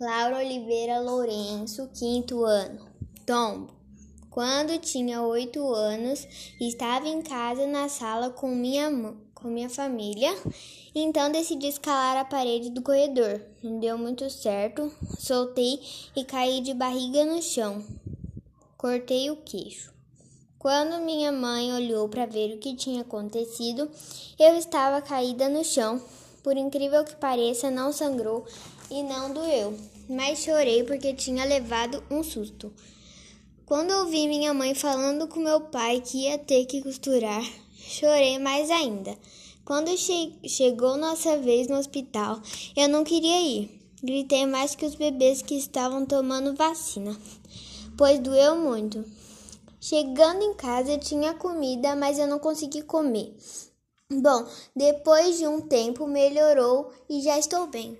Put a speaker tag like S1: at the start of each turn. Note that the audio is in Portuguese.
S1: Laura Oliveira Lourenço, quinto ano. Tombo. Quando tinha oito anos, estava em casa na sala com minha, com minha família, então decidi escalar a parede do corredor. Não deu muito certo, soltei e caí de barriga no chão. Cortei o queixo. Quando minha mãe olhou para ver o que tinha acontecido, eu estava caída no chão. Por incrível que pareça, não sangrou e não doeu mas chorei porque tinha levado um susto. Quando ouvi minha mãe falando com meu pai que ia ter que costurar, chorei mais ainda. Quando che chegou nossa vez no hospital, eu não queria ir. Gritei mais que os bebês que estavam tomando vacina, pois doeu muito. Chegando em casa, tinha comida, mas eu não consegui comer. Bom, depois de um tempo melhorou e já estou bem.